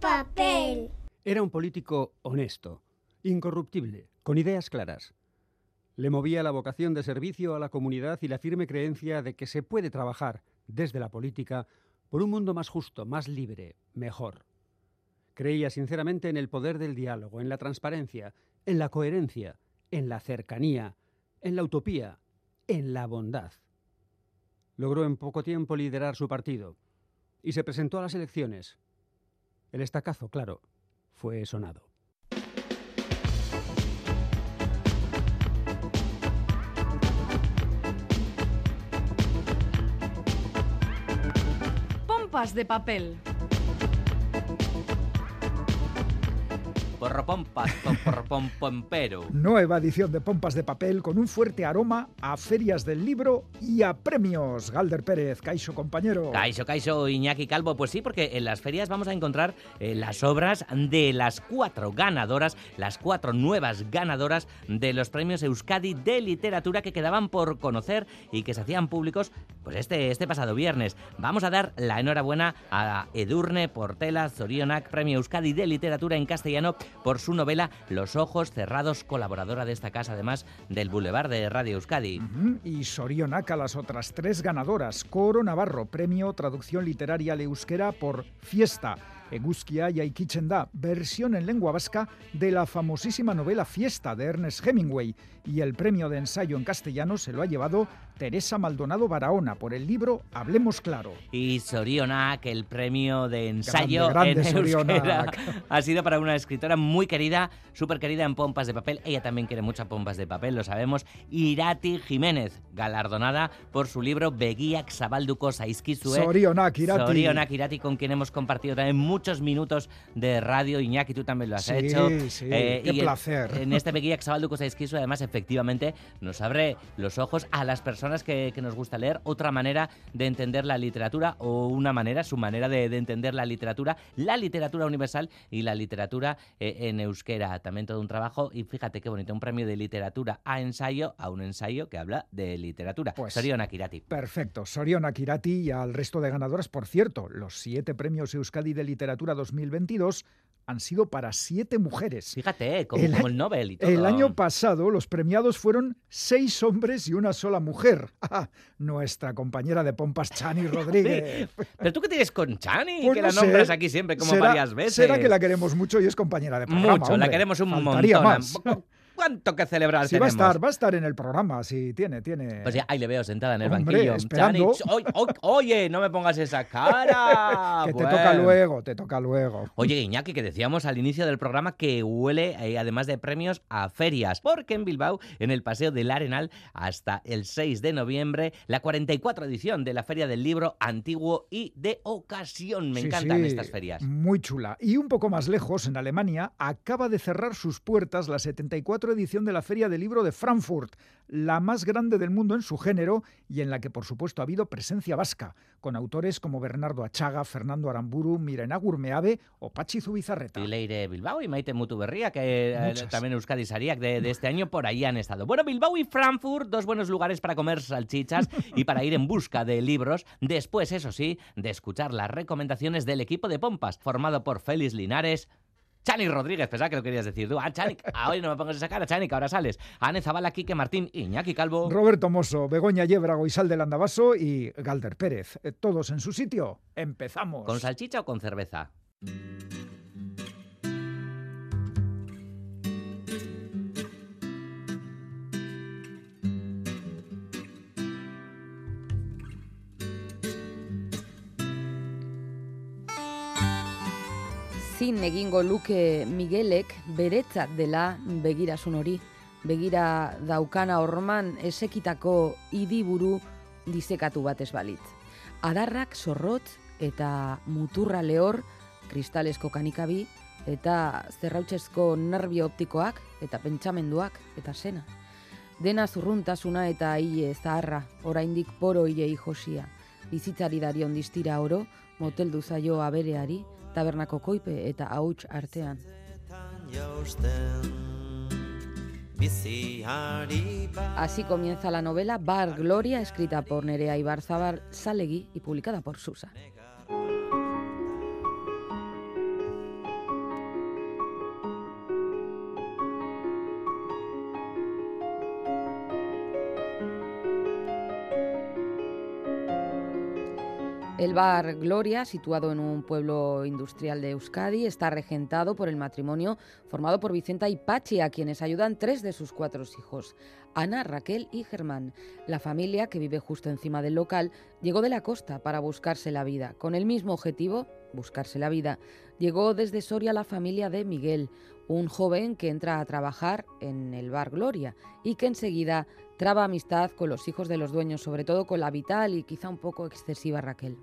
Papel. Era un político honesto, incorruptible, con ideas claras. Le movía la vocación de servicio a la comunidad y la firme creencia de que se puede trabajar desde la política por un mundo más justo, más libre, mejor. Creía sinceramente en el poder del diálogo, en la transparencia, en la coherencia, en la cercanía, en la utopía, en la bondad. Logró en poco tiempo liderar su partido y se presentó a las elecciones. El estacazo, claro, fue sonado. Pompas de papel. Porropompas, porropompompero. Nueva edición de Pompas de Papel con un fuerte aroma a ferias del libro y a premios. Galder Pérez, Caixo compañero. Caixo, Caixo, Iñaki Calvo. Pues sí, porque en las ferias vamos a encontrar eh, las obras de las cuatro ganadoras, las cuatro nuevas ganadoras de los premios Euskadi de literatura que quedaban por conocer y que se hacían públicos pues este, este pasado viernes. Vamos a dar la enhorabuena a Edurne Portela Zorionak, premio Euskadi de literatura en castellano por su novela Los ojos cerrados, colaboradora de esta casa además del Boulevard de Radio Euskadi. Ujú, Y Sorionaca, las otras tres ganadoras. Coro Navarro, premio Traducción Literaria al Euskera por Fiesta. Eguzkia y Aikichenda, versión en lengua vasca de la famosísima novela Fiesta de Ernest Hemingway. Y el premio de ensayo en castellano se lo ha llevado Teresa Maldonado Barahona por el libro Hablemos Claro. Y Sorionak, el premio de ensayo Grande, grande en euskera, ha sido para una escritora muy querida, súper querida en pompas de papel. Ella también quiere muchas pompas de papel, lo sabemos. Irati Jiménez, galardonada por su libro Begiak Zabalduko Zaizkizue. Sorionak, Irati. Sorionak Irati, con quien hemos compartido también muchos minutos de radio. Iñaki, tú también lo has Sí, hecho. sí, Eh, qué y en- placer. En, este Begiak Zabalduko Zaizkizue, además, efectivamente, nos abre los ojos a las personas que, que nos gusta leer otra manera de entender la literatura o una manera, su manera de, de entender la literatura, la literatura universal y la literatura eh, en euskera. También todo un trabajo y fíjate qué bonito, un premio de literatura a ensayo, a un ensayo que habla de literatura. Pues- Sorionak Irati. Perfecto. Sorionak Irati y al resto de ganadoras, por cierto, los siete premios Euskadi de Literatura 2022 han sido para siete mujeres. Fíjate, eh, como El como el Nobel y todo. El año pasado los premiados fueron seis hombres y una sola mujer. Ah, nuestra compañera de pompas Chani Rodríguez. Pero tú qué tienes con Chani, Pues que no la sé. nombras aquí siempre como Será- varias veces. Será que la queremos mucho y es compañera de programa. Mucho, la queremos un Faltaría montón. más. ¿Cuánto que celebrar Sí, va a estar, va a estar en el programa, sí, tiene, tiene. Pues ya, ahí le veo sentada en el Hombre, banquillo. esperando. Chani, oy- oy- oye, no me pongas esa cara. que te toca luego, te toca luego. Oye, Iñaki, que decíamos al inicio del programa que huele, eh, además de premios, a ferias. Porque en Bilbao, en el Paseo del Arenal, hasta el 6 de noviembre, la 44 edición de la Feria del Libro Antiguo y de Ocasión. Me Sí, encantan sí, estas ferias. Muy chula. Y un poco más lejos, en Alemania, acaba de cerrar sus puertas la 74 edición de la Feria del Libro de Frankfurt, la más grande del mundo en su género y en la que, por supuesto, ha habido presencia vasca, con autores como Bernardo Achaga, Fernando Aramburu, Miren Agurmeabe o Pachi Zubizarreta. Y Leire Bilbao y Maite Mutuberría, que eh, Muchas. también Euskadi Sariak de, de este año por ahí han estado. Bueno, Bilbao y Frankfurt, dos buenos lugares para comer salchichas y para ir en busca de libros. Después, eso sí, de escuchar las recomendaciones del equipo de Pompas, formado por Félix Linares. Chani Rodríguez, pensaba que lo querías decir tú. Ah, Chani, ah, hoy no me pongas esa cara, Chani, que ahora sales. Ane Zabala, Quique Martín, Iñaki Calvo. Roberto Mosso, Begoña Yebra, Goizal del Andabaso y Galder Pérez. Eh, Todos en su sitio. Empezamos. ¿Con salchicha o con cerveza? Zin egingo luke Miguelek beretzat dela begirasun hori. Begira daukana horman esekitako idiburu disekatu bat ez balitz. Adarrak zorrotz eta muturra lehor, kristalesko kanikabi, eta zerrautxezko nerbio optikoak, eta pentsamenduak, eta sena. Dena zurruntasuna eta hile zaharra, oraindik poro hilei josia. Bizitzari darion distira oro, moteldu zaio abereari, tabernako koipe eta hauts artean. Así comienza la novela Bar Gloria, escrita por Nerea Ibarzabal Salegui y publicada por Susa. El bar Gloria, situado en un pueblo industrial de Euskadi, está regentado por el matrimonio formado por Vicenta y Pachi, a quienes ayudan tres de sus cuatro hijos, Ana, Raquel y Germán. La familia, que vive justo encima del local, llegó de la costa para buscarse la vida. Con el mismo objetivo, buscarse la vida, llegó desde Soria la familia de Miguel, un joven que entra a trabajar en el bar Gloria y que enseguida traba amistad con los hijos de los dueños, sobre todo con la vital y quizá un poco excesiva Raquel.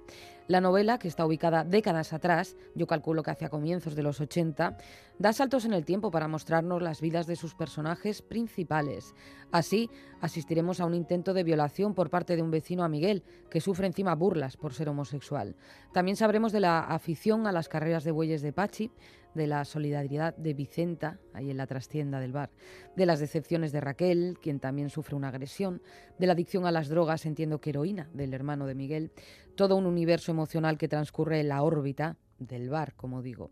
La novela, que está ubicada décadas atrás, yo calculo que hacia comienzos de los 80, da saltos en el tiempo para mostrarnos las vidas de sus personajes principales. Así, asistiremos a un intento de violación por parte de un vecino a Miguel, que sufre encima burlas por ser homosexual. También sabremos de la afición a las carreras de bueyes de Pachi, de la solidaridad de Vicenta, ahí en la trastienda del bar, de las decepciones de Raquel, quien también sufre una agresión, de la adicción a las drogas, entiendo que heroína, del hermano de Miguel, todo un universo emocional que transcurre en la órbita del bar, como digo.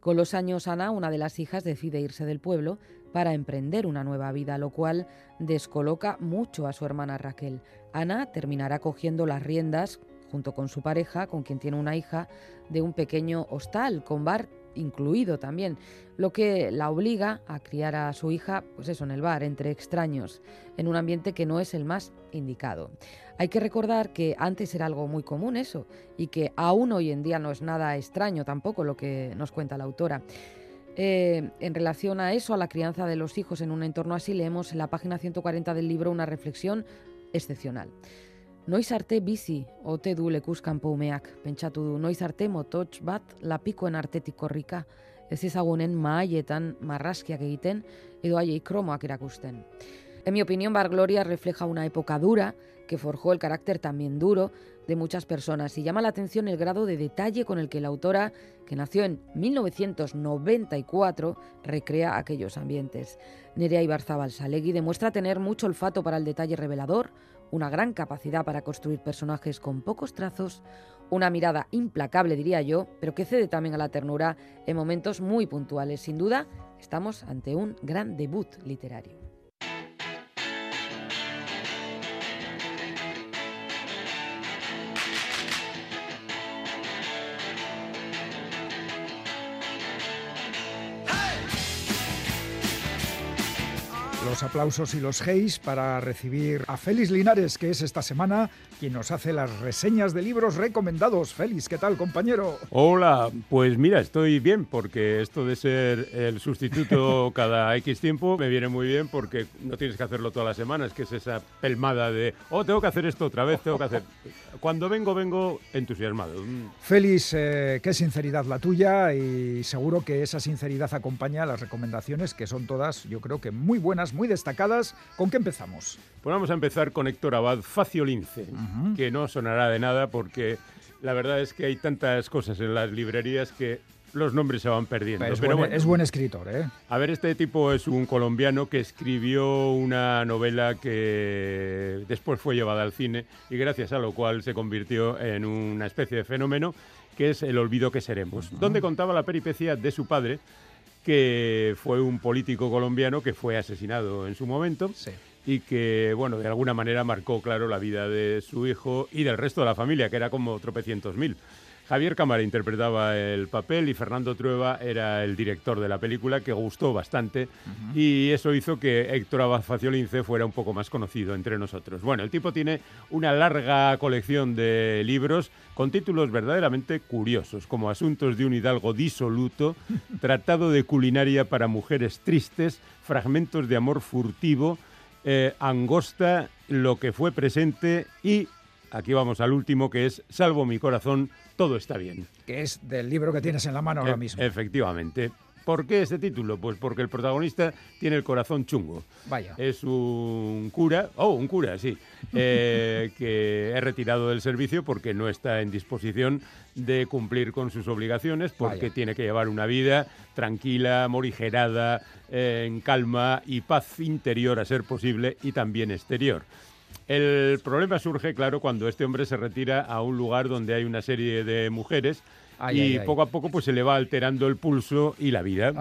Con los años, Ana, una de las hijas, decide irse del pueblo para emprender una nueva vida, lo cual descoloca mucho a su hermana Raquel. Ana terminará cogiendo las riendas, junto con su pareja, con quien tiene una hija, de un pequeño hostal con bar incluido también, lo que la obliga a criar a su hija, pues eso, en el bar, entre extraños, en un ambiente que no es el más indicado. Hay que recordar que antes era algo muy común eso, y que aún hoy en día no es nada extraño tampoco lo que nos cuenta la autora. Eh, en relación a eso, a la crianza de los hijos en un entorno así, leemos en la página 140 del libro una reflexión excepcional. Noiz arte bizi ote du lekuskanpo umeak, pentsatu du, noiz arte mototx bat lapikoen artetik korrika, ez ezagunen mahaietan marraskiak egiten edo haiei kromoak erakusten. En mi opinión, Bar Gloria refleja una época dura que forjó el carácter también duro de muchas personas y llama la atención el grado de detalle con el que la autora, que nació en 1994, recrea aquellos ambientes. Nerea Ibarzabal Salegui demuestra tener mucho olfato para el detalle revelador, una gran capacidad para construir personajes con pocos trazos, una mirada implacable diría yo, pero que cede también a la ternura en momentos muy puntuales. Sin duda, estamos ante un gran debut literario. Los aplausos y los heis para recibir a Félix Linares, que es esta semana quien nos hace las reseñas de libros recomendados. Félix, ¿qué tal, compañero? Hola, pues mira, estoy bien porque esto de ser el sustituto cada X tiempo me viene muy bien porque no tienes que hacerlo todas las semanas, que es esa pelmada de, oh, tengo que hacer esto otra vez, tengo que hacer... Cuando vengo, vengo entusiasmado. Mm. Félix, eh, qué sinceridad la tuya y seguro que esa sinceridad acompaña a las recomendaciones que son todas, yo creo que muy buenas, muy destacadas. ¿Con qué empezamos? Pues vamos a empezar con Héctor Abad, Faciolince, que no sonará de nada porque la verdad es que hay tantas cosas en las librerías que los nombres se van perdiendo. Es, Pero buen, bueno, es buen escritor, ¿eh? A ver, este tipo es un colombiano que escribió una novela que después fue llevada al cine y gracias a lo cual se convirtió en una especie de fenómeno que es El olvido que seremos, donde contaba la peripecia de su padre, que fue un político colombiano que fue asesinado en su momento Sí. y que, bueno, de alguna manera marcó, claro, la vida de su hijo y del resto de la familia, que era como tropecientos mil. Javier Cámara interpretaba el papel y Fernando Trueba era el director de la película, que gustó bastante y eso hizo que Héctor Abad Faciolince fuera un poco más conocido entre nosotros. Bueno, el tipo tiene una larga colección de libros con títulos verdaderamente curiosos, como Asuntos de un hidalgo disoluto, Tratado de culinaria para mujeres tristes, Fragmentos de amor furtivo, eh, Angosta, Lo que fue presente y aquí vamos al último que es Salvo mi corazón, todo está bien. Que es del libro que tienes en la mano ahora E- mismo. Efectivamente. ¿Por qué este título? Pues porque el protagonista tiene el corazón chungo. Vaya. Es un cura, oh, un cura, sí, eh, que es retirado del servicio porque no está en disposición de cumplir con sus obligaciones, porque Vaya. tiene que llevar una vida tranquila, morigerada, eh, en calma y paz interior a ser posible y también exterior. El problema surge, claro, cuando este hombre se retira a un lugar donde hay una serie de mujeres Ay, y ay, ay. poco a poco pues se le va alterando el pulso y la vida,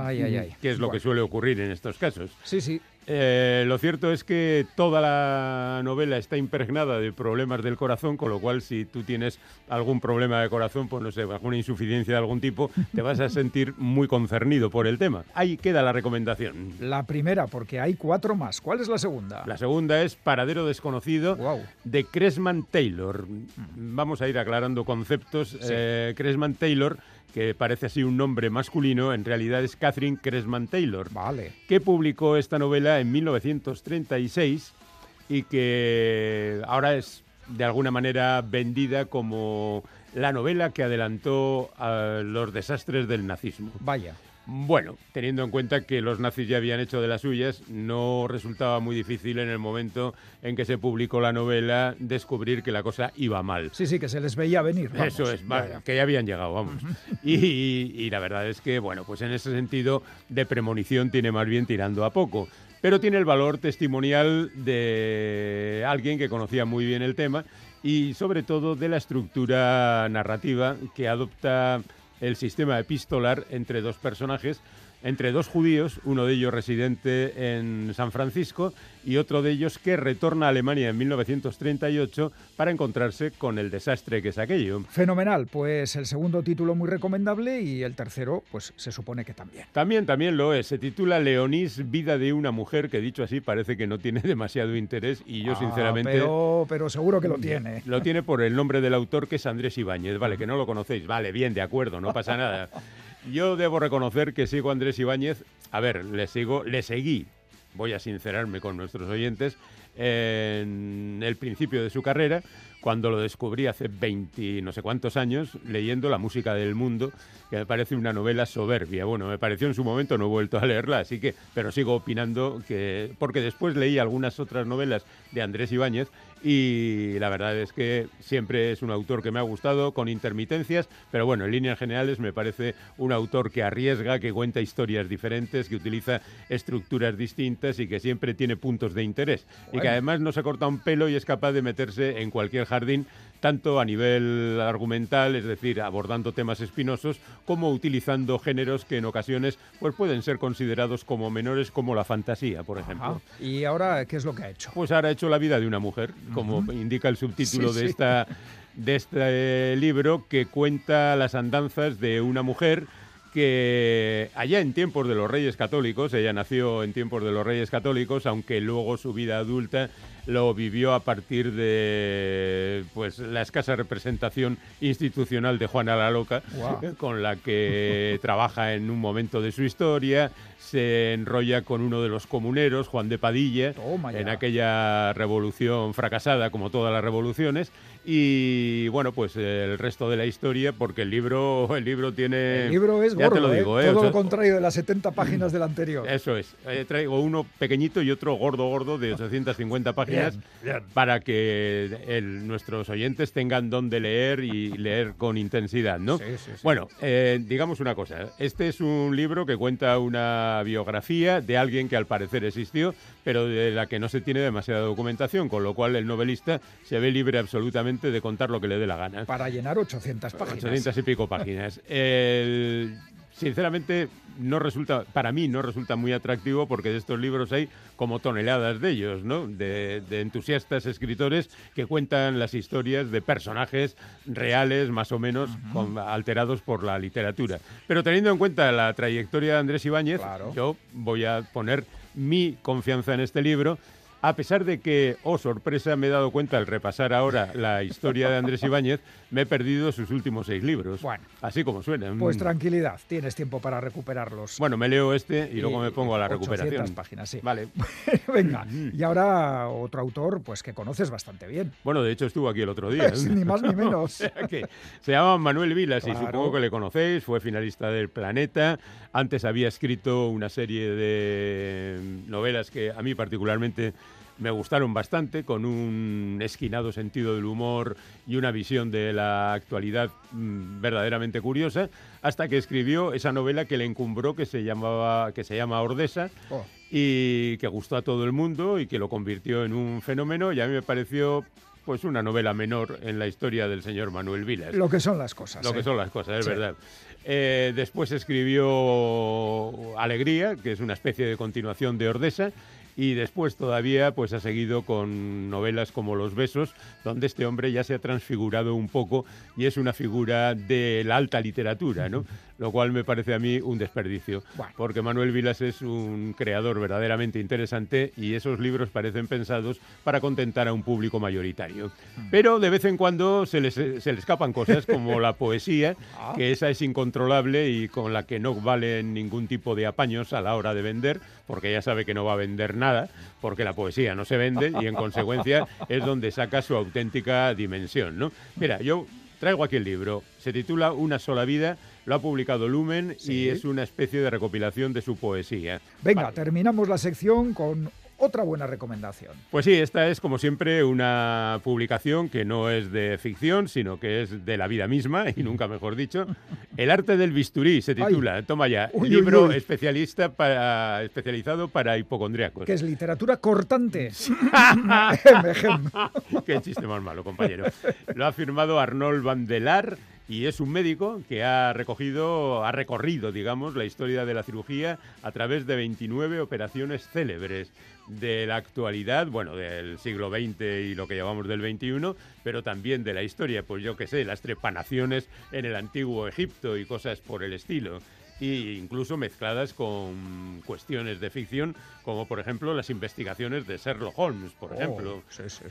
que es lo que suele ocurrir en estos casos. Sí, sí. Eh, lo cierto es que toda la novela está impregnada de problemas del corazón, con lo cual si tú tienes algún problema de corazón, pues no sé, alguna insuficiencia de algún tipo, te vas a sentir muy concernido por el tema. Ahí queda la recomendación. La primera, porque hay cuatro más. ¿Cuál es la segunda? La segunda es Paradero Desconocido de Cresman Taylor. Vamos a ir aclarando conceptos. Eh, Cresman Taylor, que parece así un nombre masculino, en realidad es Catherine Cresman Taylor, Vale. que publicó esta novela en 1936 y que ahora es de alguna manera vendida como la novela que adelantó a los desastres del nazismo. Vaya. Bueno, teniendo en cuenta que los nazis ya habían hecho de las suyas, no resultaba muy difícil en el momento en que se publicó la novela descubrir que la cosa iba mal. Sí, sí, que se les veía venir. vamos. Eso es, que ya habían llegado, vamos. y, y- y la verdad es que, bueno, pues en ese sentido de premonición tiene más bien tirando a poco. Pero tiene el valor testimonial de alguien que conocía muy bien el tema y sobre todo de la estructura narrativa que adopta el sistema epistolar entre dos personajes, entre dos judíos, uno de ellos residente en San Francisco y otro de ellos que retorna a Alemania en 1938 para encontrarse con el desastre que es aquello. Fenomenal, pues el segundo título muy recomendable y el tercero, pues se supone que también. También, también lo es. Se titula Leonís, vida de una mujer, que dicho así parece que no tiene demasiado interés y yo Ah, sinceramente... Pero, pero seguro que lo tiene. Lo tiene por el nombre del autor, que es Andrés Ibáñez. Vale, que no lo conocéis. Vale, bien, de acuerdo, no pasa nada. Yo debo reconocer que sigo a Andrés Ibáñez. A ver, le sigo, le seguí. Voy a sincerarme con nuestros oyentes. En el principio de su carrera, cuando lo descubrí hace 20 no sé cuántos años, leyendo La música del mundo, que me parece una novela soberbia. Bueno, me pareció en su momento, no he vuelto a leerla, así que, pero sigo opinando que, porque después leí algunas otras novelas de Andrés Ibáñez y la verdad es que siempre es un autor que me ha gustado, con intermitencias, pero bueno, en líneas generales me parece un autor que arriesga, que cuenta historias diferentes, que utiliza estructuras distintas y que siempre tiene puntos de interés. Y que además no se corta un pelo y es capaz de meterse en cualquier jardín, tanto a nivel argumental, es decir, abordando temas espinosos, como utilizando géneros que en ocasiones pues, pueden ser considerados como menores, como la fantasía, por ejemplo. Ajá. ¿Y ahora qué es lo que ha hecho? Pues ahora ha hecho la vida de una mujer, como indica el subtítulo Sí, de sí. esta de este libro que cuenta las andanzas de una mujer que allá en tiempos de los Reyes Católicos, ella nació en tiempos de los Reyes Católicos, aunque luego su vida adulta lo vivió a partir de pues la escasa representación institucional de Juana la Loca, con la que trabaja en un momento de su historia, se enrolla con uno de los comuneros, Juan de Padilla, en aquella revolución fracasada, como todas las revoluciones. Y bueno, pues el resto de la historia, porque el libro, el libro tiene. El libro es ya gordo, te lo ¿eh? digo, ¿eh? todo O sea, lo contrario de las 70 páginas del anterior. Eso es. Eh, traigo uno pequeñito y otro gordo, gordo, de 850 páginas, para que el- nuestros oyentes tengan donde leer y leer con intensidad, ¿no? Sí, sí, sí. Bueno, eh, digamos una cosa. Este es un libro que cuenta una biografía de alguien que al parecer existió, pero de la que no se tiene demasiada documentación, con lo cual el novelista se ve libre absolutamente de contar lo que le dé la gana. Para llenar 800 páginas. 800 y pico páginas. El- sinceramente, no resulta, para mí no resulta muy atractivo porque de estos libros hay como toneladas de ellos, ¿no? De, de entusiastas escritores que cuentan las historias de personajes reales, más o menos, con- alterados por la literatura. Pero teniendo en cuenta la trayectoria de Andrés Ibáñez, Claro. yo voy a poner mi confianza en este libro. A pesar de que, oh sorpresa, me he dado cuenta al repasar ahora la historia de Andrés Ibáñez, me he perdido sus últimos seis libros. Bueno. Así como suena. Pues Mm. tranquilidad, tienes tiempo para recuperarlos. Bueno, me leo este y, luego me pongo a la 800 recuperación. páginas, sí. Vale. Venga, y ahora otro autor pues que conoces bastante bien. Bueno, de hecho estuvo aquí el otro día. ni más ni menos. O sea que se llama Manuel Vilas y supongo que le conocéis, fue finalista del Planeta, antes había escrito una serie de novelas que a mí particularmente me gustaron bastante, con un esquinado sentido del humor y una visión de la actualidad mm, verdaderamente curiosa, hasta que escribió esa novela que le encumbró que se llamaba que se llama Ordesa Oh, y que gustó a todo el mundo y que lo convirtió en un fenómeno y a mí me pareció pues una novela menor en la historia del señor Manuel Vilas. lo que son las cosas. Lo ¿eh? que son las cosas, es Sí. verdad. Eh, después escribió Alegría, que es una especie de continuación de Ordesa, y después todavía pues ha seguido con novelas como Los besos, donde este hombre ya se ha transfigurado un poco y es una figura de la alta literatura, ¿no? Lo cual me parece a mí un desperdicio, porque Manuel Vilas es un creador verdaderamente interesante y esos libros parecen pensados para contentar a un público mayoritario. Mm. Pero de vez en cuando se les, se le escapan cosas como la poesía, ah. que esa es incontrolable y con la que no vale ningún tipo de apaños a la hora de vender, porque ya sabe que no va a vender nada, porque la poesía no se vende y en consecuencia es donde saca su auténtica dimensión. ¿no? Mira, yo traigo aquí el libro, se titula Una sola vida, lo ha publicado Lumen y es una especie de recopilación de su poesía. Venga, terminamos la sección con otra buena recomendación. Pues sí, esta es como siempre una publicación que no es de ficción, sino que es de la vida misma, y nunca mejor dicho. El arte del bisturí se titula, toma ya, libro especialista para, especializado para hipocondriacos. Que es literatura cortante. Qué chiste más malo, compañero. Lo ha firmado Arnold Vandelar y es un médico que ha recogido, ha recorrido, digamos, la historia de la cirugía a través de 29 operaciones célebres de la actualidad, bueno, del siglo XX y lo que llamamos del XXI, pero también de la historia, pues yo qué sé, las trepanaciones en el antiguo Egipto y cosas por el estilo. E incluso mezcladas con cuestiones de ficción, como por ejemplo las investigaciones de Sherlock Holmes, por oh, ejemplo,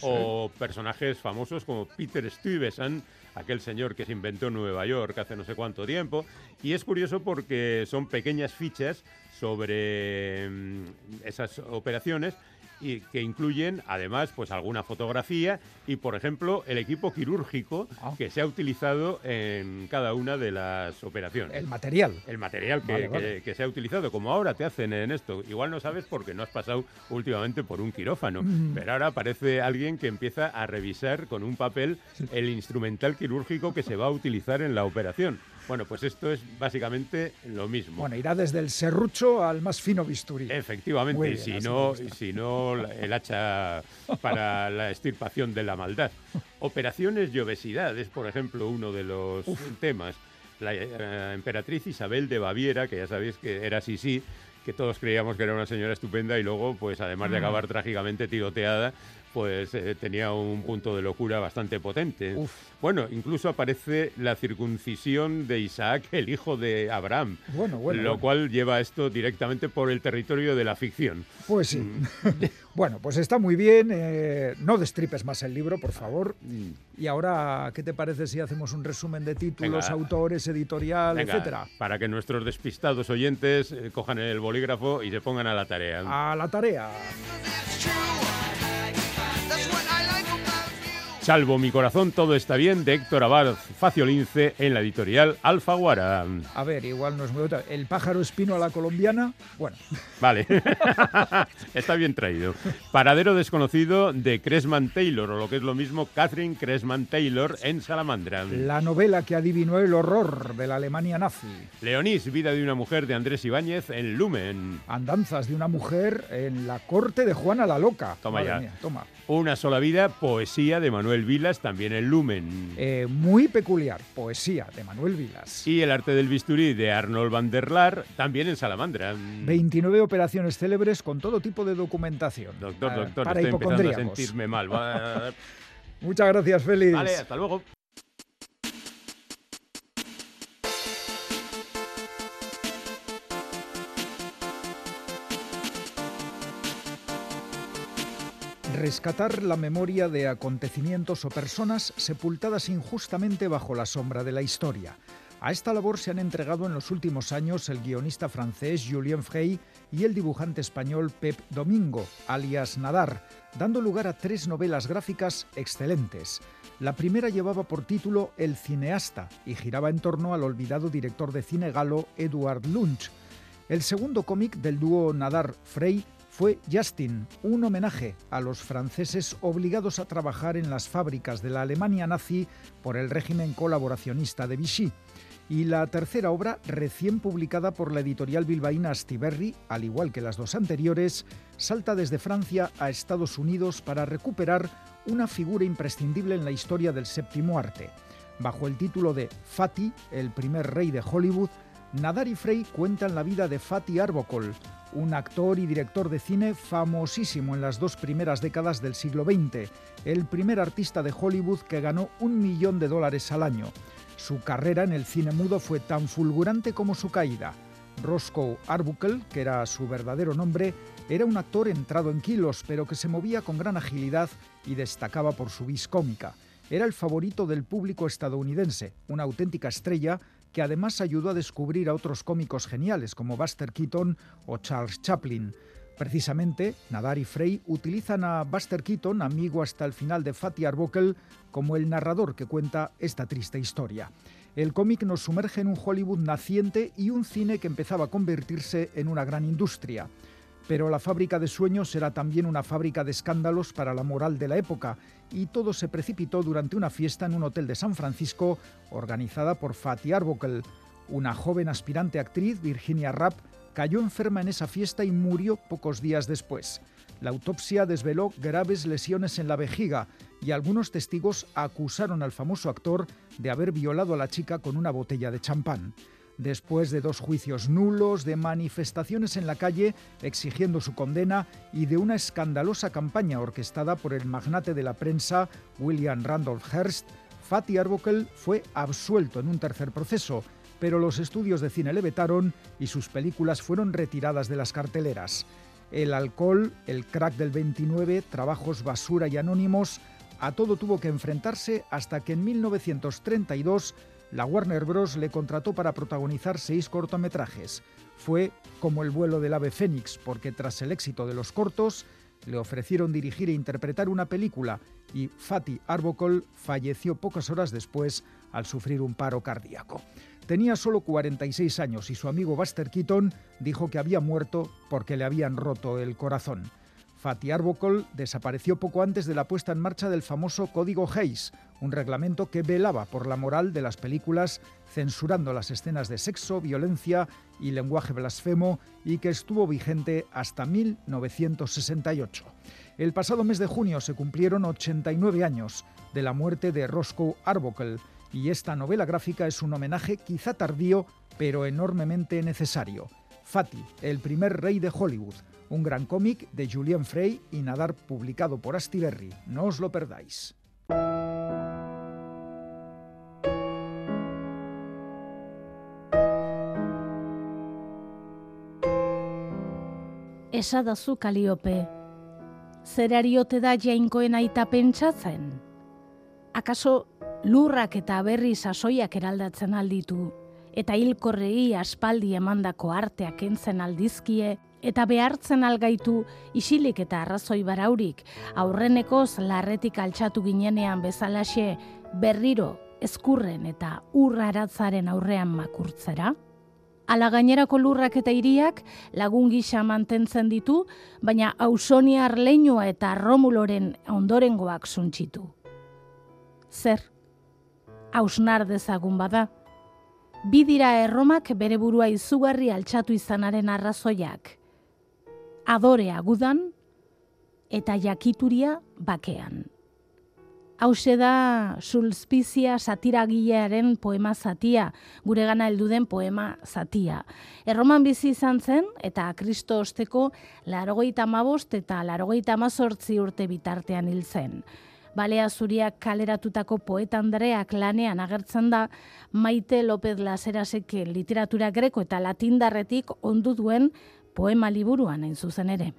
o personajes famosos como Peter Stuyvesant, aquel señor que se inventó en Nueva York hace no sé cuánto tiempo. Y es curioso porque son pequeñas fichas sobre mm, esas operaciones y que incluyen además pues alguna fotografía y por ejemplo el equipo quirúrgico ah. que se ha utilizado en cada una de las operaciones. El material. El material que, se ha utilizado, como ahora te hacen en esto. Igual no sabes porque no has pasado últimamente por un quirófano, mm. pero ahora aparece alguien que empieza a revisar con un papel el instrumental quirúrgico que se va a utilizar en la operación. Bueno, pues esto es básicamente lo mismo. Bueno, irá desde el serrucho al más fino bisturí. Efectivamente, y si no, si no el hacha para la extirpación de la maldad. Operaciones y obesidad es, por ejemplo, uno de los temas. La eh, emperatriz Isabel de Baviera, que ya sabéis que era así, sí, que todos creíamos que era una señora estupenda y luego, pues además de mm. acabar trágicamente tiroteada, pues eh, tenía un punto de locura bastante potente. Bueno, incluso aparece la circuncisión de Isaac, el hijo de Abraham, bueno, bueno, lo cual lleva esto directamente por el territorio de la ficción. Pues sí. Mm. bueno, pues está muy bien. Eh, no destripes más el libro, por favor. Mm. Y ahora, ¿qué te parece si hacemos un resumen de títulos, autores, editorial, etcétera? Para que nuestros despistados oyentes eh, cojan el bolígrafo y se pongan a la tarea. A la tarea. Salvo mi corazón, todo está bien, de Héctor Abad Faciolince en la editorial Alfaguara. A ver, igual no es muy otra. El pájaro espino a la colombiana, bueno. Vale, está bien traído. Paradero desconocido de Cresman Taylor, o lo que es lo mismo, Catherine Cresman Taylor en Salamandra. La novela que adivinó el horror de la Alemania nazi. Leonís, vida de una mujer de Andrés Ibáñez en Lumen. Andanzas de una mujer en la corte de Juana la Loca. Toma ya. toma. Una sola vida, poesía de Manuel Vilas, también en Lumen. Eh, muy peculiar, poesía de Manuel Vilas. Y el arte del bisturí de Arnold van der Laar, también en Salamandra. 29 operaciones célebres con todo tipo de documentación. Doctor, ah, doctor, estoy empezando a sentirme mal. Muchas gracias, Félix. Vale, hasta luego. Rescatar la memoria de acontecimientos o personas sepultadas injustamente bajo la sombra de la historia. A esta labor se han entregado en los últimos años el guionista francés Julien Frey y el dibujante español Pep Domingo, alias Nadar, dando lugar a tres novelas gráficas excelentes. La primera llevaba por título El cineasta y giraba en torno al olvidado director de cine galo Edward Lunch. El segundo cómic del dúo Nadar-Frey fue Justin, un homenaje a los franceses obligados a trabajar en las fábricas de la Alemania nazi por el régimen colaboracionista de Vichy. Y la tercera obra, recién publicada por la editorial bilbaína Astiberri, al igual que las dos anteriores, salta desde Francia a Estados Unidos para recuperar una figura imprescindible en la historia del séptimo arte. Bajo el título de Fatty, el primer rey de Hollywood, Nadar y Frey cuentan la vida de Fatih Arbokol, un actor y director de cine famosísimo en las dos primeras décadas del siglo XX, el primer artista de Hollywood que ganó un millón de dólares al año. Su carrera en el cine mudo fue tan fulgurante como su caída. Roscoe Arbuckle, que era su verdadero nombre, era un actor entrado en kilos, pero que se movía con gran agilidad y destacaba por su vis cómica. Era el favorito del público estadounidense, una auténtica estrella que además ayudó a descubrir a otros cómicos geniales como Buster Keaton o Charles Chaplin. Precisamente, Nadar y Frey utilizan a Buster Keaton, amigo hasta el final de Fatty Arbuckle, como el narrador que cuenta esta triste historia. El cómic nos sumerge en un Hollywood naciente y un cine que empezaba a convertirse en una gran industria. Pero la fábrica de sueños era también una fábrica de escándalos para la moral de la época, y todo se precipitó durante una fiesta en un hotel de San Francisco organizada por Fatty Arbuckle. Una joven aspirante actriz, Virginia Rapp, cayó enferma en esa fiesta y murió pocos días después. La autopsia desveló graves lesiones en la vejiga y algunos testigos acusaron al famoso actor de haber violado a la chica con una botella de champán después de dos juicios nulos, de manifestaciones en la calle exigiendo su condena y de una escandalosa campaña orquestada por el magnate de la prensa William Randolph Hearst, Fatty Arbuckle fue absuelto en un tercer proceso, pero los estudios de cine le vetaron y sus películas fueron retiradas de las carteleras. El alcohol, el crack del 29, trabajos basura y anónimos, a todo tuvo que enfrentarse hasta que en 1932 la Warner Bros. le contrató para protagonizar seis cortometrajes. Fue como el vuelo del ave fénix, porque tras el éxito de los cortos, le ofrecieron dirigir e interpretar una película y Fatty Arbuckle falleció pocas horas después al sufrir un paro cardíaco. Tenía solo 46 años y su amigo Buster Keaton dijo que había muerto porque le habían roto el corazón. Fatih Arbuckle desapareció poco antes de la puesta en marcha del famoso Código Hayes, un reglamento que velaba por la moral de las películas, censurando las escenas de sexo, violencia y lenguaje blasfemo, y que estuvo vigente hasta 1968. El pasado mes de junio se cumplieron 89 años de la muerte de Roscoe Arbuckle, y esta novela gráfica es un homenaje quizá tardío, pero enormemente necesario. Fatih, el primer rey de Hollywood, un gran cómic de Julien Frey y Nadar publicado por Astiberri. No os lo perdáis. Esadazu kaliope, zerariote da jainkoen aita pentsatzen? Akaso lurrak eta berri sasoiak eraldatzen alditu, eta hilkorrei aspaldi emandako arteak entzen aldizkie, eta behartzen algaitu isilik eta arrazoi baraurik, aurrenekoz larretik altxatu ginenean bezalaxe berriro ezkurren eta urraratzaren aurrean makurtzera? Ala gainerako lurrak eta hiriak lagun gisa mantentzen ditu, baina ausoniar leinua eta romuloren ondorengoak suntxitu. Zer? Ausnar dezagun bada? Bidira erromak bere burua izugarri altxatu izanaren arrazoiak adorea gudan eta jakituria bakean. Hau da sulspizia satiragilearen poema zatia, gure gana heldu den poema zatia. Erroman bizi izan zen, eta kristo osteko larogeita mabost eta larogeita mazortzi urte bitartean hil zen. Balea zuriak kaleratutako poeta Andreak lanean agertzen da, Maite López Laserasek literatura greko eta latindarretik ondu duen poema liburuan hain zuzen ere.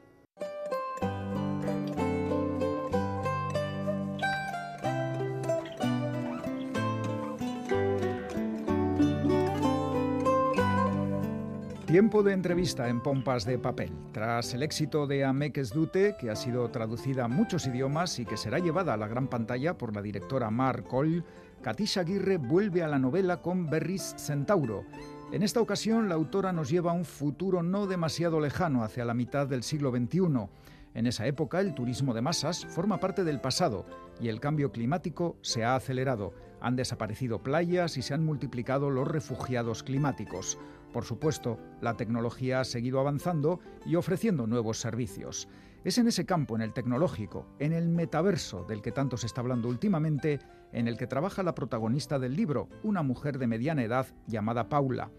Tiempo de entrevista en Pompas de Papel. Tras el éxito de Amekes Dute, que ha sido traducida a muchos idiomas y que será llevada a la gran pantalla por la directora Mar Coll, Katisha Aguirre vuelve a la novela con Berris Centauro, en esta ocasión, la autora nos lleva a un futuro no demasiado lejano, hacia la mitad del siglo XXI. En esa época, el turismo de masas forma parte del pasado y el cambio climático se ha acelerado. Han desaparecido playas y se han multiplicado los refugiados climáticos. Por supuesto, la tecnología ha seguido avanzando y ofreciendo nuevos servicios. Es en ese campo, en el tecnológico, en el metaverso del que tanto se está hablando últimamente, en el que trabaja la protagonista del libro, una mujer de mediana edad llamada Paula.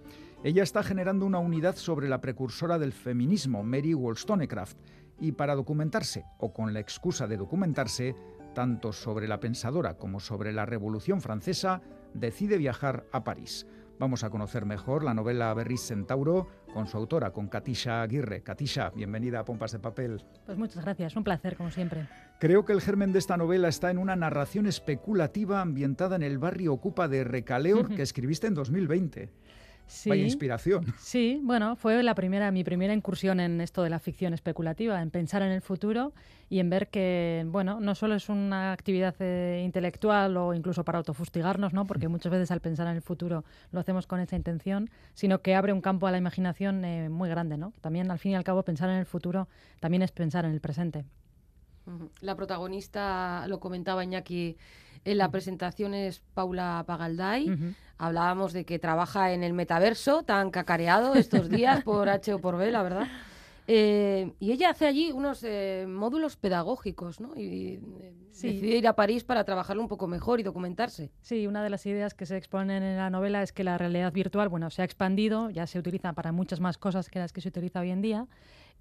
Ella está generando una unidad sobre la precursora del feminismo, Mary Wollstonecraft, y para documentarse, o con la excusa de documentarse, tanto sobre la pensadora como sobre la Revolución Francesa, decide viajar a París. Vamos a conocer mejor la novela Berris Centauro con su autora, con Katisha Aguirre. Katisha, bienvenida a Pompas de Papel. Pues muchas gracias, un placer, como siempre. Creo que el germen de esta novela está en una narración especulativa ambientada en el barrio Ocupa de Recaleor que escribiste en 2020. Sí, Vaya inspiración. Sí, bueno, fue la primera, mi primera incursión en esto de la ficción especulativa, en pensar en el futuro y en ver que, bueno, no solo es una actividad eh, intelectual o incluso para autofustigarnos, ¿no? Porque muchas veces al pensar en el futuro lo hacemos con esa intención, sino que abre un campo a la imaginación eh, muy grande, ¿no? También, al fin y al cabo, pensar en el futuro también es pensar en el presente. La protagonista, lo comentaba Iñaki en la presentación, es Paula Pagalday. Hablábamos de que trabaja en el metaverso, tan cacareado estos días por H o por B, la verdad. Eh, y ella hace allí unos eh, módulos pedagógicos, ¿no? Y eh, decide ir a París para trabajarlo un poco mejor y documentarse. Sí, una de las ideas que se exponen en la novela es que la realidad virtual, bueno, se ha expandido, ya se utiliza para muchas más cosas que las que se utiliza hoy en día.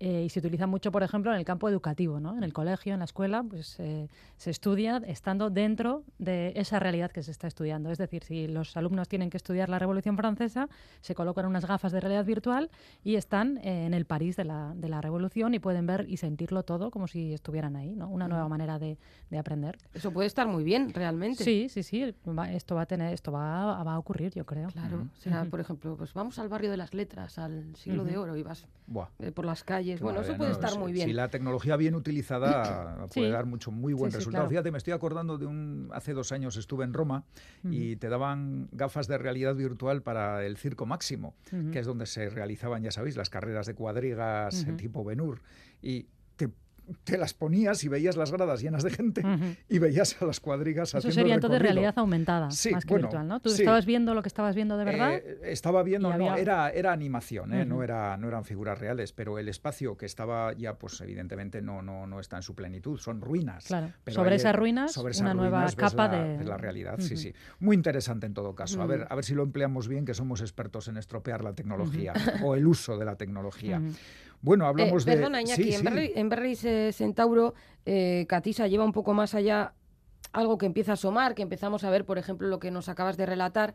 Eh, y se utiliza mucho, por ejemplo, en el campo educativo, ¿no? En el colegio, en la escuela, pues eh, se estudia estando dentro de esa realidad que se está estudiando. Es decir, si los alumnos tienen que estudiar la Revolución Francesa, se colocan unas gafas de realidad virtual y están eh, en el París de la, de la Revolución y pueden ver y sentirlo todo como si estuvieran ahí, ¿no? Una nueva manera de, de aprender. Eso puede estar muy bien, realmente. Sí, sí, sí. Va- esto va a tener, esto va, va a ocurrir, yo creo. Claro, o sea, por ejemplo, pues vamos al barrio de las letras, al siglo de oro y vas Buah. eh, por las calles. Bueno, eso puede no, estar si- muy bien. Si la tecnología bien utilizada puede Sí. dar mucho muy buen Sí, resultado. claro. Fíjate, me estoy acordando de un hace dos años estuve en Roma y te daban gafas de realidad virtual para el circo máximo, que es donde se realizaban, ya sabéis, las carreras de cuadrigas tipo Benur y te, las ponías y veías las gradas llenas de gente y veías a las cuadrigas Eso haciendo sería entonces recorrido. realidad aumentada, Sí, más que bueno, virtual, ¿no? Tú sí. estabas viendo lo que estabas viendo de verdad. Eh, estaba viendo, no, había- era, era animación, ¿eh? no, era, no eran figuras reales, pero el espacio que estaba ya, pues evidentemente no, no, no está en su plenitud, son ruinas. Claro, Pero sobre esas ruinas, sobre esas una nueva ruinas capa la, de- ves la realidad, sí, sí. Muy interesante en todo caso. A, ver, a ver si lo empleamos bien, que somos expertos en estropear la tecnología o el uso de la tecnología. Bueno, Eh, hablamos de... perdona, Iñaki, sí, en, sí. Berri- en Berris eh, Centauro, eh, Catisa lleva un poco más allá algo que empieza a asomar, que empezamos a ver, por ejemplo, lo que nos acabas de relatar,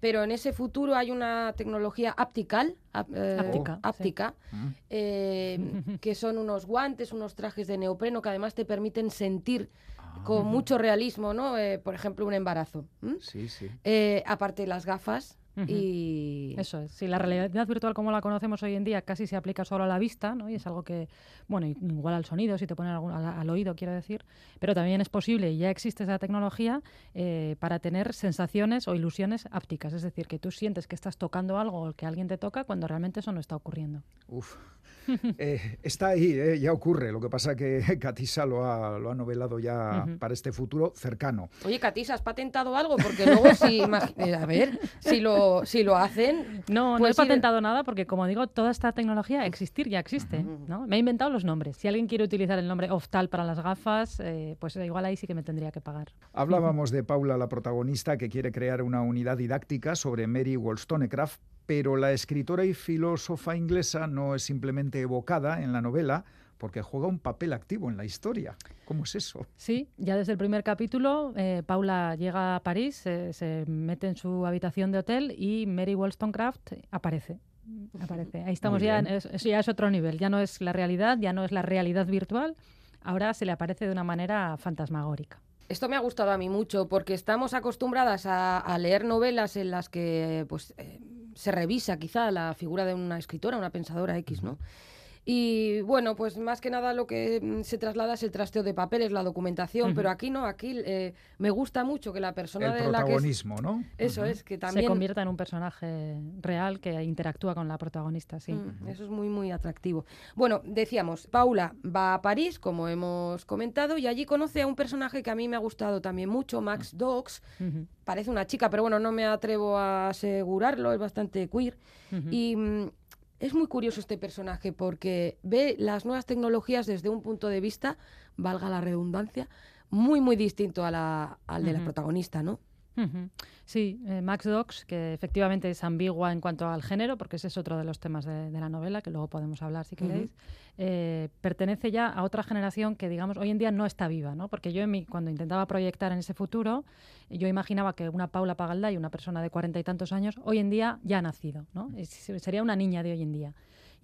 pero en ese futuro hay una tecnología aptical, ap- eh, Áptica, Mm. eh, que son unos guantes, unos trajes de neopreno que además te permiten sentir Ah, con mucho realismo, ¿no? Eh, por ejemplo, un embarazo. ¿m? Sí, sí. Eh, aparte las gafas Y... Eso es. Sí, la realidad virtual como la conocemos hoy en día casi se aplica solo a la vista, ¿no? Y es algo que, bueno, igual al sonido, si te ponen algún, al, al oído, quiero decir, pero también es posible, y ya existe esa tecnología, eh, para tener sensaciones o ilusiones ápticas. Es decir, que tú sientes que estás tocando algo o que alguien te toca cuando realmente eso no está ocurriendo. Uf. Eh, está ahí, eh, ya ocurre. Lo que pasa que Catisa lo ha, lo ha novelado ya para este futuro cercano. Oye, Catisa, ¿has patentado algo? Porque luego si... eh, a ver, si lo, si lo hacen... No, no he Puedes ir- patentado nada porque, como digo, toda esta tecnología existir ya existe. ¿no? Me he inventado los nombres. Si alguien quiere utilizar el nombre Oftal para las gafas, eh, pues igual ahí sí que me tendría que pagar. Hablábamos de Paula, la protagonista, que quiere crear una unidad didáctica sobre Mary Wollstonecraft, pero la escritora y filósofa inglesa no es simplemente evocada en la novela porque juega un papel activo en la historia. ¿Cómo es eso? Sí, ya desde el primer capítulo, eh, Paula llega a París, eh, se mete en su habitación de hotel y Mary Wollstonecraft aparece. Aparece. Ahí estamos ya, es- eso ya es otro nivel. Ya no es la realidad, ya no es la realidad virtual. Ahora se le aparece de una manera fantasmagórica. Esto me ha gustado a mí mucho porque estamos acostumbradas a, a leer novelas en las que pues eh, se revisa quizá la figura de una escritora, una pensadora X, ¿no? Y bueno, pues más que nada lo que mm, se traslada es el trasteo de papeles, la documentación, pero aquí no, aquí eh, me gusta mucho que la persona El de la que... es- protagonismo, ¿no? Eso es, que también... Se convierte en un personaje real que interactúa con la protagonista, sí. Mm, Eso es muy, muy atractivo. Bueno, decíamos, Paula va a París, como hemos comentado, y allí conoce a un personaje que a mí me ha gustado también mucho, Max Dox. Ujú, Parece una chica, pero bueno, no me atrevo a asegurarlo, es bastante queer. Y mm, es muy curioso este personaje porque ve las nuevas tecnologías desde un punto de vista, valga la redundancia, muy, muy distinto a la- al de la protagonista, ¿no? Sí, eh, Max Dox, que efectivamente es ambigua en cuanto al género, porque ese es otro de los temas de, de la novela, que luego podemos hablar si queréis, eh, pertenece ya a otra generación que, digamos, hoy en día no está viva, ¿no? Porque yo en mi- cuando intentaba proyectar en ese futuro, yo imaginaba que una Paula Pagalday, una persona de cuarenta y tantos años, hoy en día ya ha nacido, ¿no? Es- sería una niña de hoy en día.